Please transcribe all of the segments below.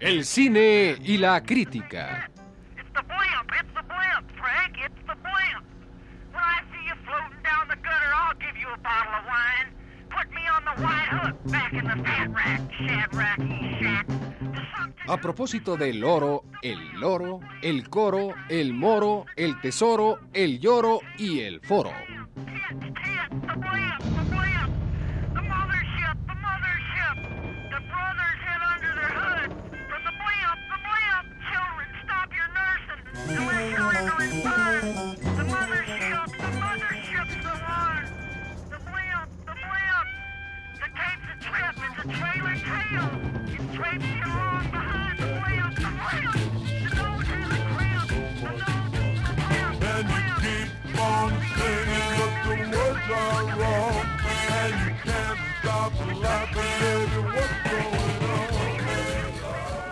El cine y la crítica. A propósito del oro, el loro, el coro, el moro, el tesoro, el lloro y el foro.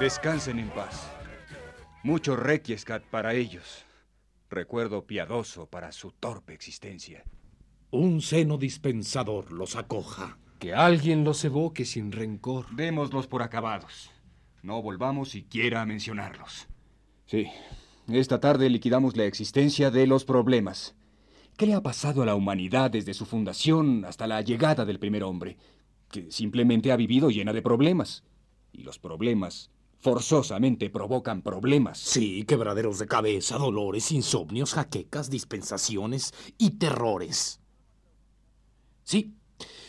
Descansen en paz. Mucho requiescat para ellos. Recuerdo piadoso para su torpe existencia. Un seno dispensador los acoja. Que alguien los evoque sin rencor. Démoslos por acabados. No volvamos siquiera a mencionarlos. Sí, esta tarde liquidamos la existencia de los problemas. ¿Qué le ha pasado a la humanidad desde su fundación hasta la llegada del primer hombre? Que simplemente ha vivido llena de problemas. Y los problemas forzosamente provocan problemas. Sí, quebraderos de cabeza, dolores, insomnios, jaquecas, dispensaciones y terrores. Sí,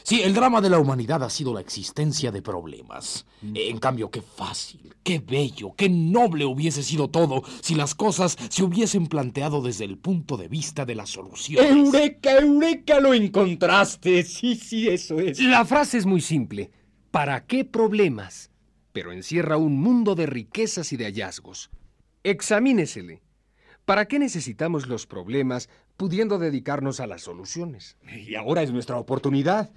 sí, el drama de la humanidad ha sido la existencia de problemas. En cambio, qué fácil, qué bello, qué noble hubiese sido todo si las cosas se hubiesen planteado desde el punto de vista de la solución. ¡Eureka, eureka! Lo encontraste. Sí, sí, eso es. La frase es muy simple. ¿Para qué problemas? Pero encierra un mundo de riquezas y de hallazgos. Examínesele. ¿Para qué necesitamos los problemas pudiendo dedicarnos a las soluciones? Y ahora es nuestra oportunidad.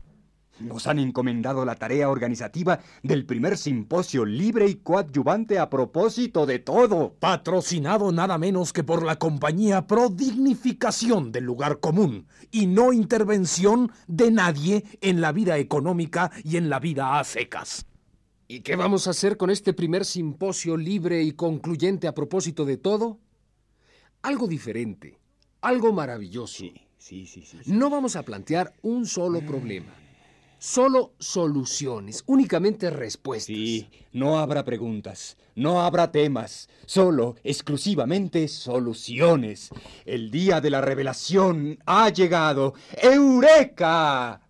Nos han encomendado la tarea organizativa del primer simposio libre y coadyuvante a propósito de todo. Patrocinado nada menos que por la compañía Pro Dignificación del lugar común y no intervención de nadie en la vida económica y en la vida a secas. ¿Y qué vamos a hacer con este primer simposio libre y concluyente a propósito de todo? Algo diferente, algo maravilloso. Sí, sí, sí, sí. No vamos a plantear un solo problema, solo soluciones, únicamente respuestas. Sí, no habrá preguntas, no habrá temas, solo, exclusivamente soluciones. El día de la revelación ha llegado. ¡Eureka!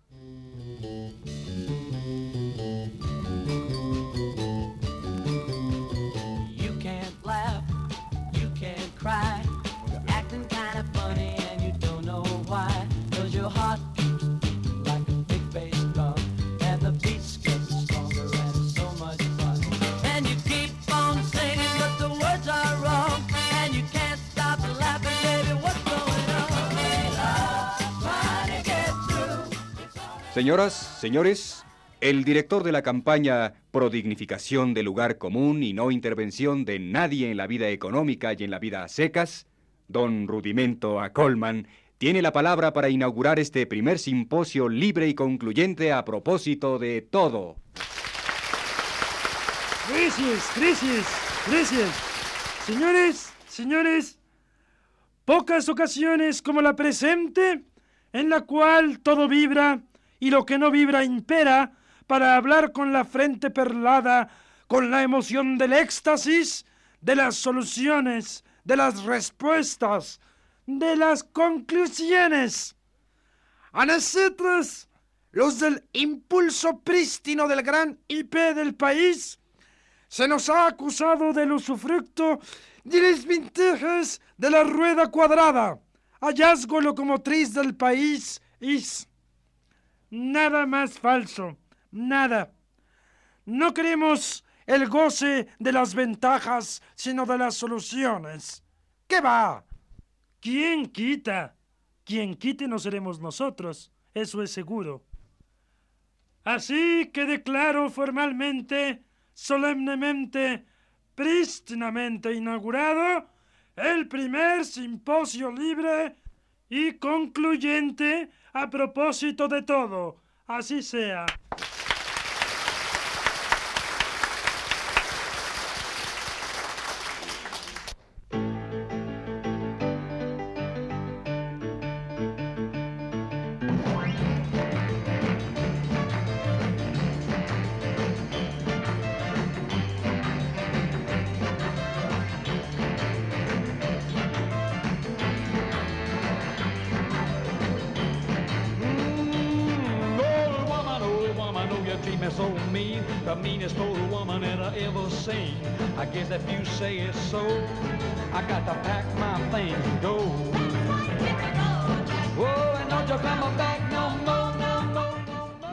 Señoras, señores, el director de la campaña Prodignificación del lugar común y no intervención de nadie en la vida económica y en la vida a secas, don Rudimento a Colman, tiene la palabra para inaugurar este primer simposio libre y concluyente a propósito de todo. Gracias, gracias, gracias. Señores, señores, pocas ocasiones como la presente, en la cual todo vibra y lo que no vibra impera, para hablar con la frente perlada, con la emoción del éxtasis, de las soluciones, de las respuestas, de las conclusiones. A nosotros, los del impulso prístino del gran IP del país, se nos ha acusado del usufructo de las ventajas de la rueda cuadrada, hallazgo locomotriz del país es nada más falso, nada. No queremos el goce de las ventajas, sino de las soluciones. ¿Qué va? ¿Quién quita? Quien quite no seremos nosotros, eso es seguro. Así que declaro formalmente, solemnemente, prístinamente inaugurado el primer simposio libre y concluyente a propósito de todo. Así sea. The meanest old woman that I ever seen. I guess if you say so, I got to pack my things and go.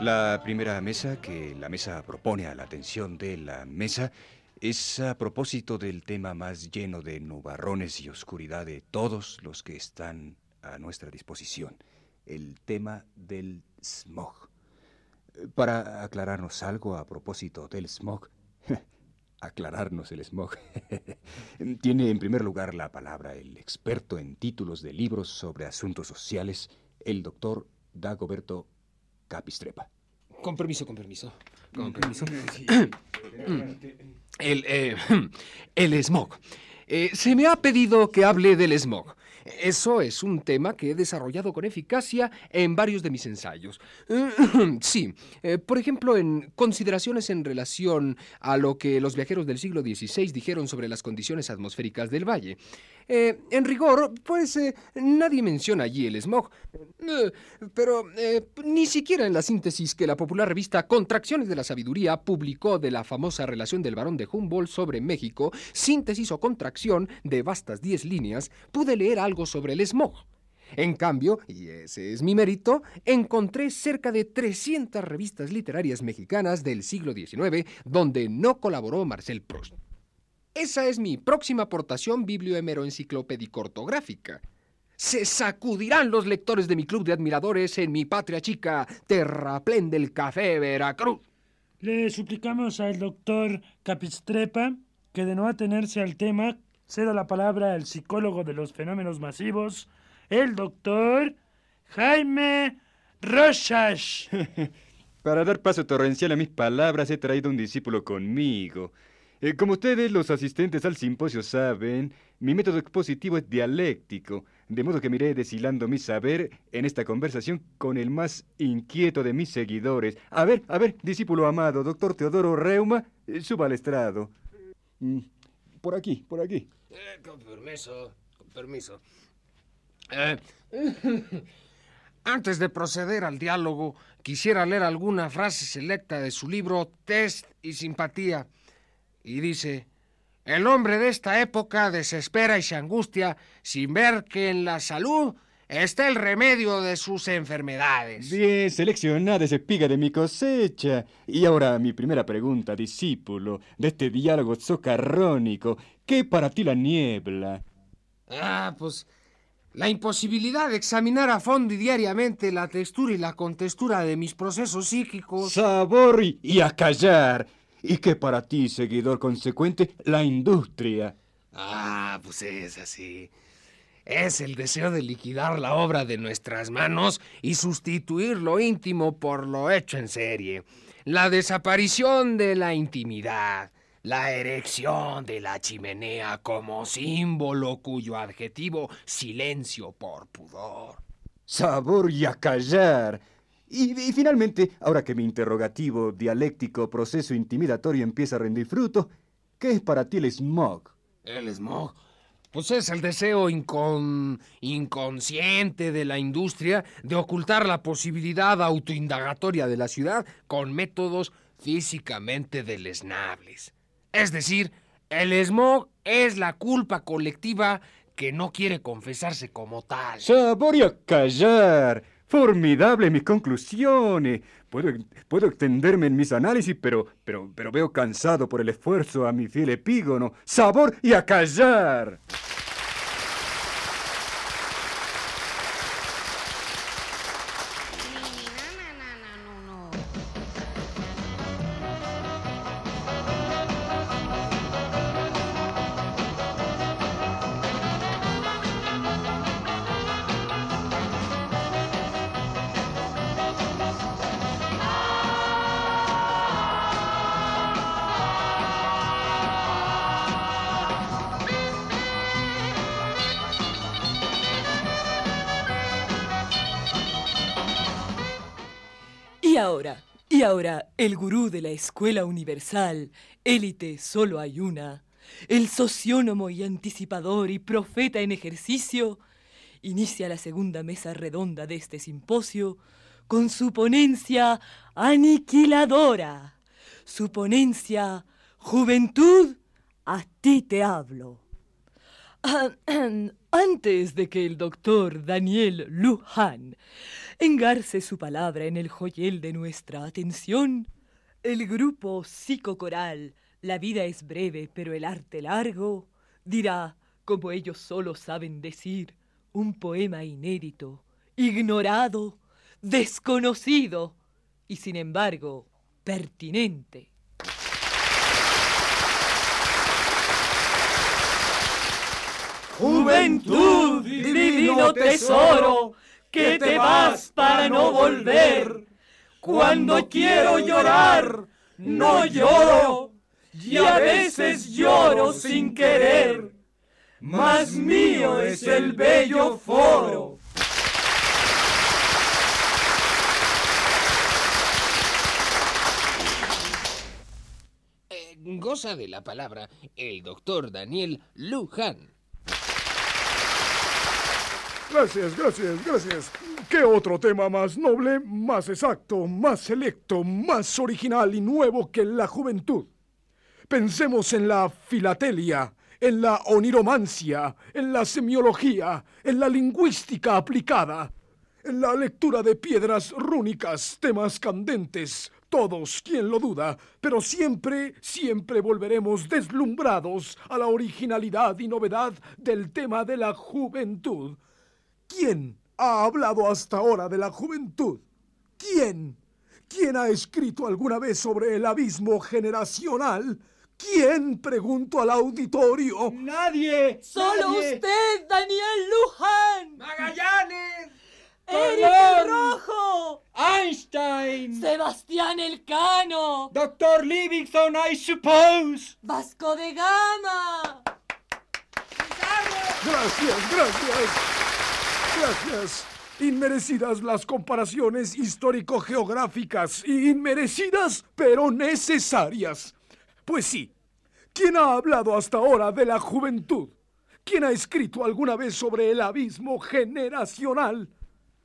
La primera mesa que la mesa propone a la atención de la mesa es a propósito del tema más lleno de nubarrones y oscuridad de todos los que están a nuestra disposición, el tema del smog. Para aclararnos algo a propósito del smog, aclararnos el smog, tiene en primer lugar la palabra el experto en títulos de libros sobre asuntos sociales, el doctor Dagoberto Capistrepa. Con permiso, con permiso. Con permiso. El, eh, el smog. Eh, se me ha pedido que hable del smog. Eso es un tema que he desarrollado con eficacia en varios de mis ensayos. Sí, eh, por ejemplo, en consideraciones en relación a lo que los viajeros del siglo XVI dijeron sobre las condiciones atmosféricas del valle. Eh, en rigor, pues eh, nadie menciona allí el smog. Pero ni siquiera en la síntesis que la popular revista Contracciones de la Sabiduría publicó de la famosa relación del barón de Humboldt sobre México, síntesis o contracción de vastas 10 líneas, pude leer algo sobre el smog. En cambio, y ese es mi mérito, encontré cerca de 300 revistas literarias mexicanas del siglo XIX donde no colaboró Marcel Proust. Esa es mi próxima aportación bibliohemero-enciclopédico ortográfica. Se sacudirán los lectores de mi club de admiradores en mi patria chica, terraplén del café Veracruz. Le suplicamos al doctor Capistrepa que de no atenerse al tema ceda la palabra al psicólogo de los fenómenos masivos, el doctor Jaime Rochas. Para dar paso torrencial a mis palabras, he traído un discípulo conmigo. Eh, como ustedes, los asistentes al simposio, saben, mi método expositivo es dialéctico, de modo que me iré deshilando mi saber en esta conversación con el más inquieto de mis seguidores. A ver, a ver, discípulo amado, doctor Teodoro Reuma, eh, suba al estrado. Mm, Por aquí, por aquí. Eh, con permiso, con permiso. Eh, antes de proceder al diálogo, quisiera leer alguna frase selecta de su libro Test y Simpatía. Y dice, el hombre de esta época desespera y se angustia sin ver que en la salud está el remedio de sus enfermedades. Bien seleccionada esa espiga de mi cosecha. Y ahora mi primera pregunta, discípulo, de este diálogo socarrónico. ¿Qué para ti la niebla? Ah, pues la imposibilidad de examinar a fondo y diariamente la textura y la contextura de mis procesos psíquicos. Sabor y, y a callar. ¿Y qué para ti, seguidor consecuente, la industria? Ah, pues es así. Es el deseo de liquidar la obra de nuestras manos y sustituir lo íntimo por lo hecho en serie. La desaparición de la intimidad. La erección de la chimenea como símbolo cuyo adjetivo silencio por pudor. Sabor y a callar. Y, y finalmente, ahora que mi interrogativo dialéctico proceso intimidatorio empieza a rendir fruto, ¿qué es para ti el smog? El smog. Pues es el deseo incon- inconsciente de la industria de ocultar la posibilidad autoindagatoria de la ciudad con métodos físicamente deleznables. Es decir, el smog es la culpa colectiva que no quiere confesarse como tal. Y a callar. Formidable mis conclusiones. Puedo, puedo extenderme en mis análisis, pero, pero, pero veo cansado por el esfuerzo a mi fiel epígono. Sabor y a callar. Ahora, y ahora, el gurú de la escuela universal, élite solo hay una, el sociónomo y anticipador y profeta en ejercicio, inicia la segunda mesa redonda de este simposio con su ponencia aniquiladora, su ponencia Juventud, a ti te hablo. Ah, Antes de que el doctor Daniel Luján engarce su palabra en el joyel de nuestra atención, el grupo psicocoral La vida es breve pero el arte largo dirá, como ellos solo saben decir, un poema inédito, ignorado, desconocido y sin embargo pertinente. Juventud, divino tesoro, que te vas para no volver. Cuando quiero llorar, no lloro, y a veces lloro sin querer. Más mío es el bello foro. Eh, goza de la palabra el doctor Daniel Luján. Gracias, gracias, gracias. ¿Qué otro tema más noble, más exacto, más selecto, más original y nuevo que la juventud? Pensemos en la filatelia, en la oniromancia, en la semiología, en la lingüística aplicada, en la lectura de piedras rúnicas, temas candentes, todos, quien lo duda, pero siempre, siempre volveremos deslumbrados a la originalidad y novedad del tema de la juventud. ¿Quién ha hablado hasta ahora de la juventud? ¿Quién? ¿Quién ha escrito alguna vez sobre el abismo generacional? ¿Quién? Pregunto al auditorio. ¡Nadie! ¡Solo ¡Nadie! usted, Daniel Luján! ¡Magallanes! ¡Eric Rojo! ¡Einstein! ¡Sebastián Elcano! ¡Doctor Livingston, I suppose! ¡Vasco de Gama! Gracias, gracias. Gracias. Inmerecidas las comparaciones histórico-geográficas. Inmerecidas, pero necesarias. Pues sí. ¿Quién ha hablado hasta ahora de la juventud? ¿Quién ha escrito alguna vez sobre el abismo generacional?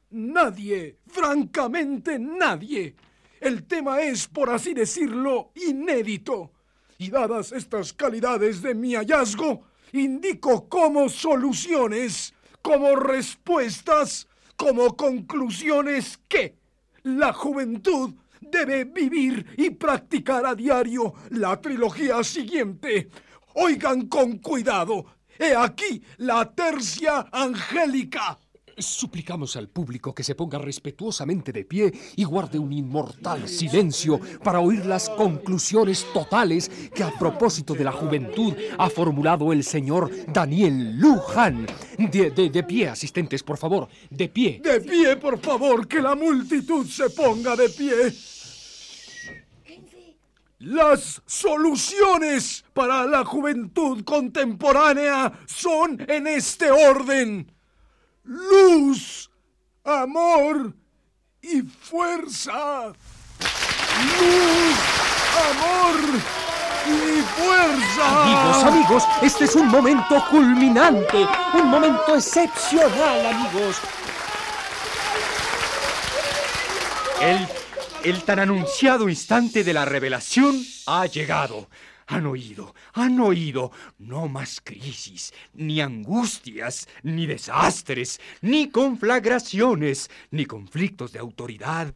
Nadie, francamente nadie. El tema es, por así decirlo, inédito. Y dadas estas calidades de mi hallazgo, indico como soluciones, como respuestas, como conclusiones que la juventud debe vivir y practicar a diario la trilogía siguiente. Oigan con cuidado. He aquí la tercia angélica. Suplicamos al público que se ponga respetuosamente de pie y guarde un inmortal silencio para oír las conclusiones totales que a propósito de la juventud ha formulado el señor Daniel Luján. De, de- de pie, asistentes, por favor, de pie. De pie, por favor, que la multitud se ponga de pie. Las soluciones para la juventud contemporánea son en este orden. Luz, amor y fuerza. Luz, amor y fuerza. Amigos, amigos, este es un momento culminante, un momento excepcional, amigos. El, el tan anunciado instante de la revelación ha llegado. Han oído, han oído. No más crisis, ni angustias, ni desastres, ni conflagraciones, ni conflictos de autoridad,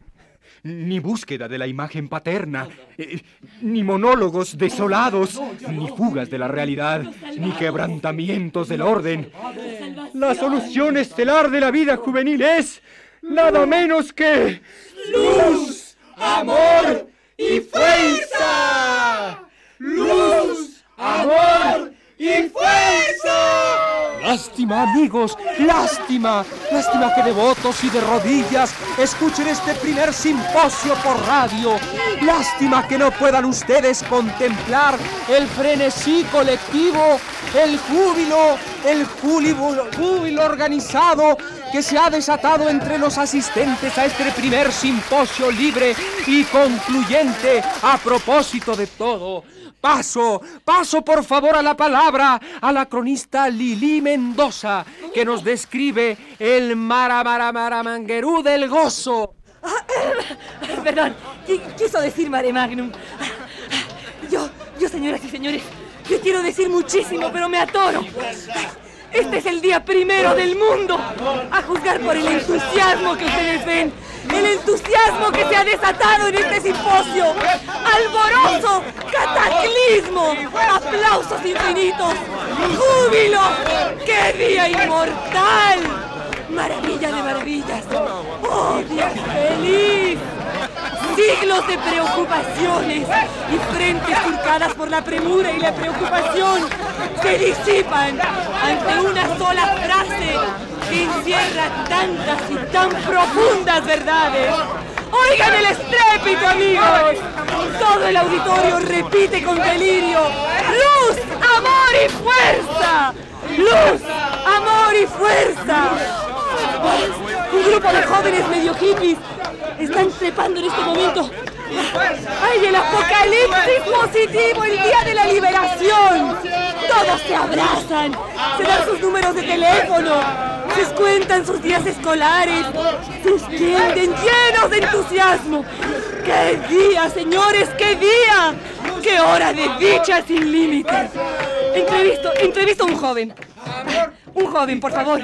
ni búsqueda de la imagen paterna, eh, ni monólogos desolados, ni fugas de la realidad, ni quebrantamientos del orden. La solución estelar de la vida juvenil es nada menos que luz, amor y fuerza. Luz, amor y fuerza. Lástima, amigos, Lástima, lástima que devotos y de rodillas escuchen este primer simposio por radio. Lástima que no puedan ustedes contemplar el frenesí colectivo, el júbilo, el júbilo, organizado que se ha desatado entre los asistentes a este primer simposio libre y concluyente a propósito de todo. Paso, paso por favor a la palabra a la cronista Lili Mendoza, que nos describe el Maramaramanguerú del gozo. Perdón, qui- quiso decir Mare Magnum. Yo, yo, señoras y señores, yo quiero decir muchísimo, pero me atoro. Este es el día primero del mundo, a juzgar por el entusiasmo que ustedes ven, el entusiasmo que se ha desatado en este simposio, alborozo, cataclismo, aplausos infinitos, júbilo, qué día inmortal, maravilla de maravillas, oh día feliz. Siglos de preocupaciones y frentes surcadas por la premura y la preocupación se disipan ante una sola frase que encierra tantas y tan profundas verdades. Oigan el estrépito, amigos. Todo el auditorio repite con delirio. Luz, amor y fuerza. Luz, amor y fuerza. Un grupo de jóvenes medio hippies están trepando en este momento. ¡Ay, el apocalipsis positivo, el día de la liberación! Todos se abrazan, se dan sus números de teléfono, se cuentan sus días escolares, se extienden llenos de entusiasmo. ¡Qué día, señores, qué día! ¡Qué hora de dicha sin límites! Entrevisto, entrevisto a un joven. Un joven, por favor.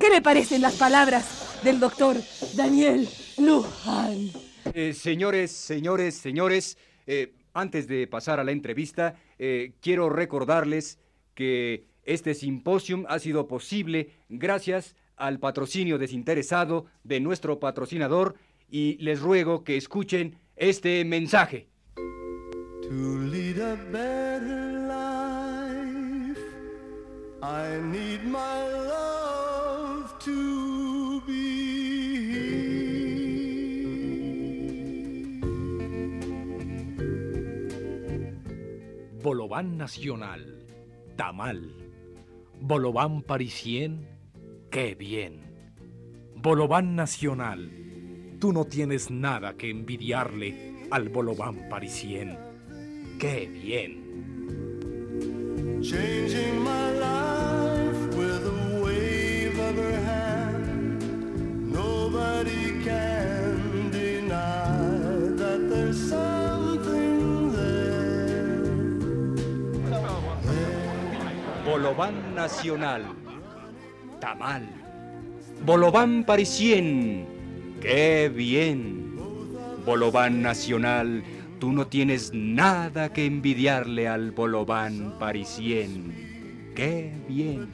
¿Qué le parecen las palabras del doctor Daniel Luján? Eh, señores, señores, señores, eh, antes de pasar a la entrevista, eh, quiero recordarles que este simposium ha sido posible gracias al patrocinio desinteresado de nuestro patrocinador y les ruego que escuchen este mensaje. To lead a better life, I need my love to Bolobán Nacional, Tamal. Bolobán Parisien, qué bien. Bolobán Nacional, tú no tienes nada que envidiarle al Bolobán Parisien, qué bien. Bolobán Nacional. Tamal. Bolobán Parisien. ¡Qué bien! Bolobán Nacional, tú no tienes nada que envidiarle al Bolobán Parisien. ¡Qué bien!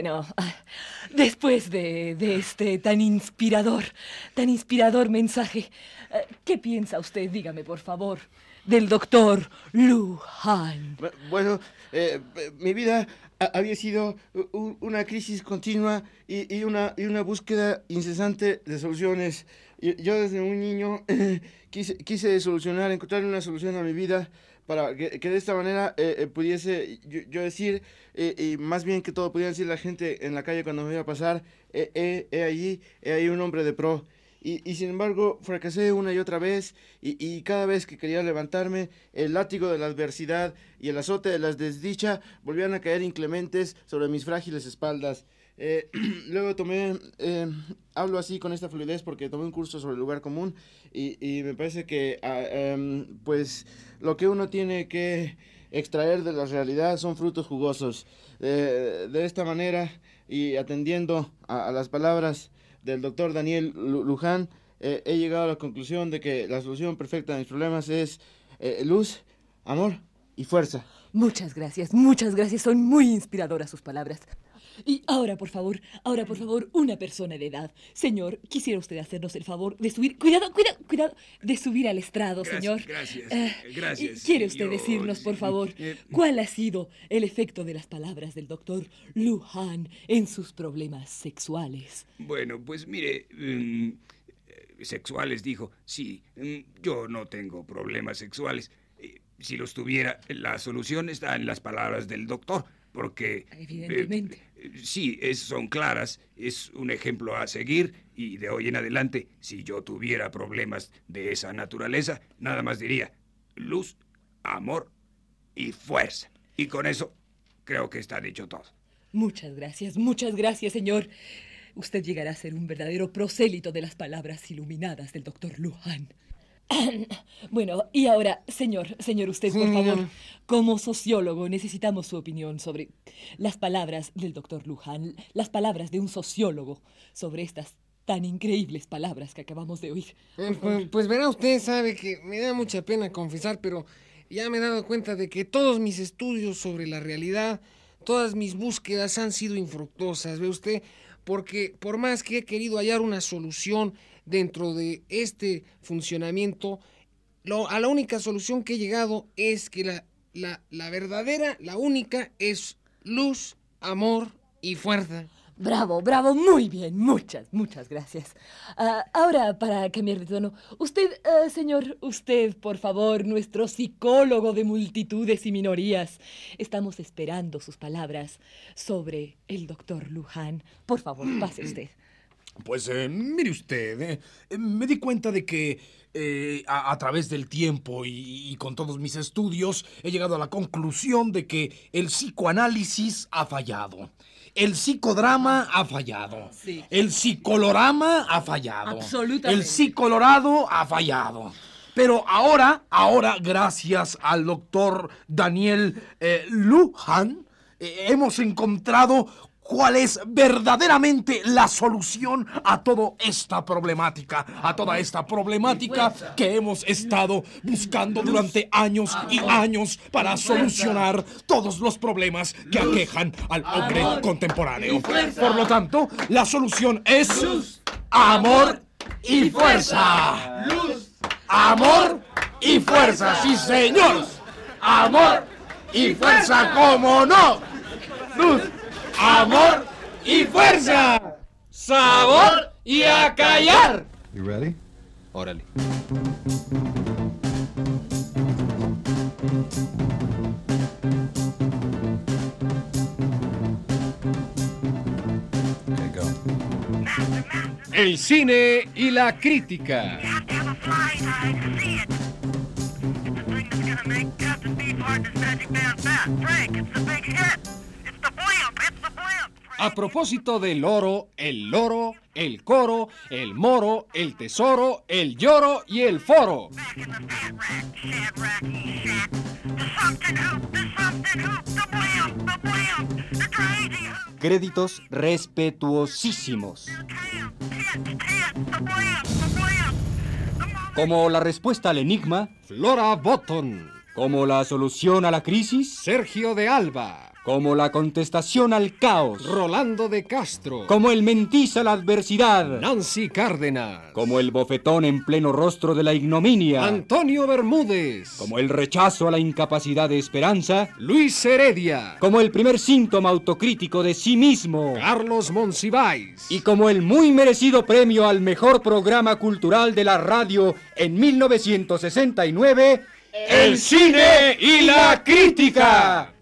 Bueno, después de, de este tan inspirador, tan inspirador mensaje, eh, ¿qué piensa usted, dígame por favor, del doctor Luján? Bu- Bueno, eh, eh, mi vida ha- había sido una crisis continua y, y una, y una búsqueda incesante de soluciones. Yo desde un niño quise, quise solucionar, encontrar una solución a mi vida para que, de esta manera eh, eh, pudiese yo, decir, eh, y más bien que todo pudiera decir la gente en la calle cuando me iba a pasar, he allí, he ahí un hombre de pro. Y, sin embargo, fracasé una y otra vez, y, cada vez que quería levantarme, el látigo de la adversidad y el azote de la desdicha volvían a caer inclementes sobre mis frágiles espaldas. Eh, luego tomé, eh, hablo así con esta fluidez porque tomé un curso sobre el lugar común y, y me parece que, em, pues, lo que uno tiene que extraer de la realidad son frutos jugosos. Eh, de esta manera y atendiendo a, a las palabras del doctor Daniel Lu- Luján, eh, he llegado a la conclusión de que la solución perfecta de mis problemas es eh, luz, amor y fuerza. Muchas gracias, muchas gracias, son muy inspiradoras sus palabras. Y ahora, por favor, ahora, por favor, una persona de edad. Señor, quisiera usted hacernos el favor de subir. Cuidado, cuidado, cuidado. De subir al estrado, Gracias, señor. gracias, Eh, gracias, y ¿Quiere usted yo- decirnos, por favor, eh, cuál ha sido el efecto de las palabras del doctor Lujan en sus problemas sexuales? Bueno, pues mire, mm, eh, sexuales dijo, sí, mm, yo no tengo problemas sexuales. Eh, Si los tuviera, la solución está en las palabras del doctor, porque... eh, Evidentemente. eh, sí, es- son claras, es un ejemplo a seguir y de hoy en adelante, si yo tuviera problemas de esa naturaleza, nada más diría luz, amor y fuerza. Y con eso creo que está dicho todo. Muchas gracias, muchas gracias, señor. Usted llegará a ser un verdadero prosélito de las palabras iluminadas del doctor Lujan. Bueno, y ahora, señor, señor, usted, por favor, como sociólogo, necesitamos su opinión sobre las palabras del doctor Lujan, las palabras de un sociólogo sobre estas tan increíbles palabras que acabamos de oír. Eh, Pues, pues verá usted, sabe que me da mucha pena confesar, pero ya me he dado cuenta de que todos mis estudios sobre la realidad, todas mis búsquedas han sido infructuosas, ve usted, porque por más que he querido hallar una solución dentro de este funcionamiento, lo- a la única solución que he llegado es que la, la, la verdadera, la única, es luz, amor y fuerza. Bravo, bravo, muy bien, muchas, muchas gracias. Ah, ahora, para cambiar de tono, usted, ah, señor, usted, por favor, nuestro psicólogo de multitudes y minorías, estamos esperando sus palabras sobre el doctor Luján. Por favor, pase usted. Pues eh, mire usted, eh, eh, me di cuenta de que eh, a, a través del tiempo y, y con todos mis estudios he llegado a la conclusión de que el psicoanálisis ha fallado. El psicodrama ha fallado. Sí. El psicolorama ha fallado. Absolutamente. El psicolorado ha fallado. Pero ahora, ahora, gracias al doctor Daniel Lujan, eh, hemos encontrado cuál es verdaderamente la solución a toda esta problemática, a toda esta problemática que hemos estado buscando durante años y años para solucionar todos los problemas que aquejan al hombre contemporáneo. Por lo tanto, la solución es amor y fuerza. Amor y fuerza, sí señor. Amor y fuerza, ¿cómo no? Luz, amor y fuerza. Sabor y a callar. You ready? Órale. Okay, go. El cine y la crítica. A propósito del oro, el loro, el coro, el moro, el tesoro, el lloro y el foro. Créditos respetuosísimos. Como la respuesta al enigma, Flora Botton. como la solución a la crisis, Sergio de Alba. Como la contestación al caos, Rolando de Castro. como el mentiz a la adversidad, Nancy Cárdenas. como el bofetón en pleno rostro de la ignominia, Antonio Bermúdez. como el rechazo a la incapacidad de esperanza, Luis Heredia. como el primer síntoma autocrítico de sí mismo, Carlos Monsiváis. y como el muy merecido premio al mejor programa cultural de la radio en 1969, El cine y la crítica.